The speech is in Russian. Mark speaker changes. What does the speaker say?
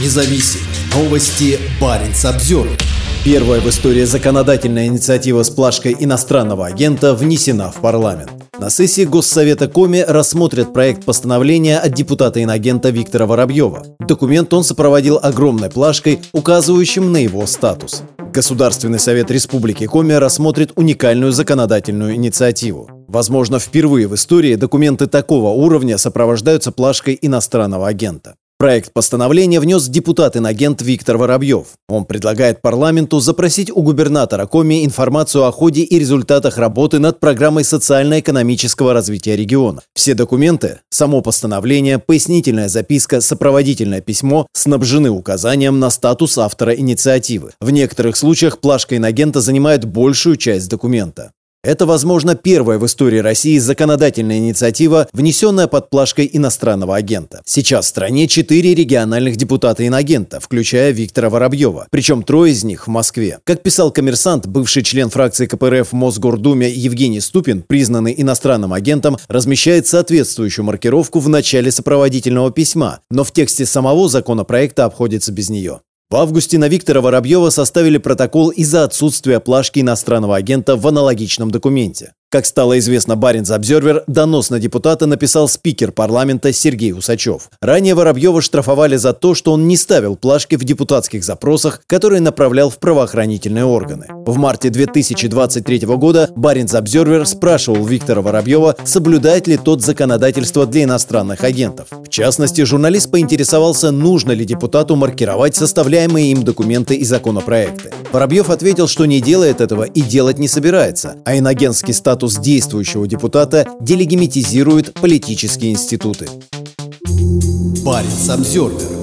Speaker 1: независим. Новости Баренц обзор.
Speaker 2: Первая в истории законодательная инициатива с плашкой иностранного агента внесена в парламент. На сессии Госсовета Коми рассмотрят проект постановления от депутата-инагента Виктора Воробьева. Документ он сопроводил огромной плашкой, указывающим на его статус. Государственный совет Республики Коми рассмотрит уникальную законодательную инициативу. Возможно, впервые в истории документы такого уровня сопровождаются плашкой иностранного агента. Проект постановления внес депутат-инагент Виктор Воробьев. Он предлагает парламенту запросить у губернатора Коми информацию о ходе и результатах работы над программой социально-экономического развития региона. Все документы, само постановление, пояснительная записка, сопроводительное письмо снабжены указанием на статус автора инициативы. В некоторых случаях плашка инагента занимает большую часть документа. Это, возможно, первая в истории России законодательная инициатива, внесенная под плашкой иностранного агента. Сейчас в стране четыре региональных депутата-инагента, включая Виктора Воробьева, причем трое из них в Москве. Как писал коммерсант, бывший член фракции КПРФ в Мосгордуме Евгений Ступин, признанный иностранным агентом, размещает соответствующую маркировку в начале сопроводительного письма, но в тексте самого законопроекта обходится без нее. В августе на Виктора Воробьева составили протокол из-за отсутствия плашки иностранного агента в аналогичном документе. Как стало известно Баринс Обзервер, донос на депутата написал спикер парламента Сергей Усачев. Ранее Воробьева штрафовали за то, что он не ставил плашки в депутатских запросах, которые направлял в правоохранительные органы. В марте 2023 года Баринс Обзервер спрашивал Виктора Воробьева, соблюдает ли тот законодательство для иностранных агентов. В частности, журналист поинтересовался, нужно ли депутату маркировать составляемые им документы и законопроекты. Воробьев ответил, что не делает этого и делать не собирается, а инагентский статус статус действующего депутата делегимитизирует политические институты.
Speaker 1: Парень Самсервер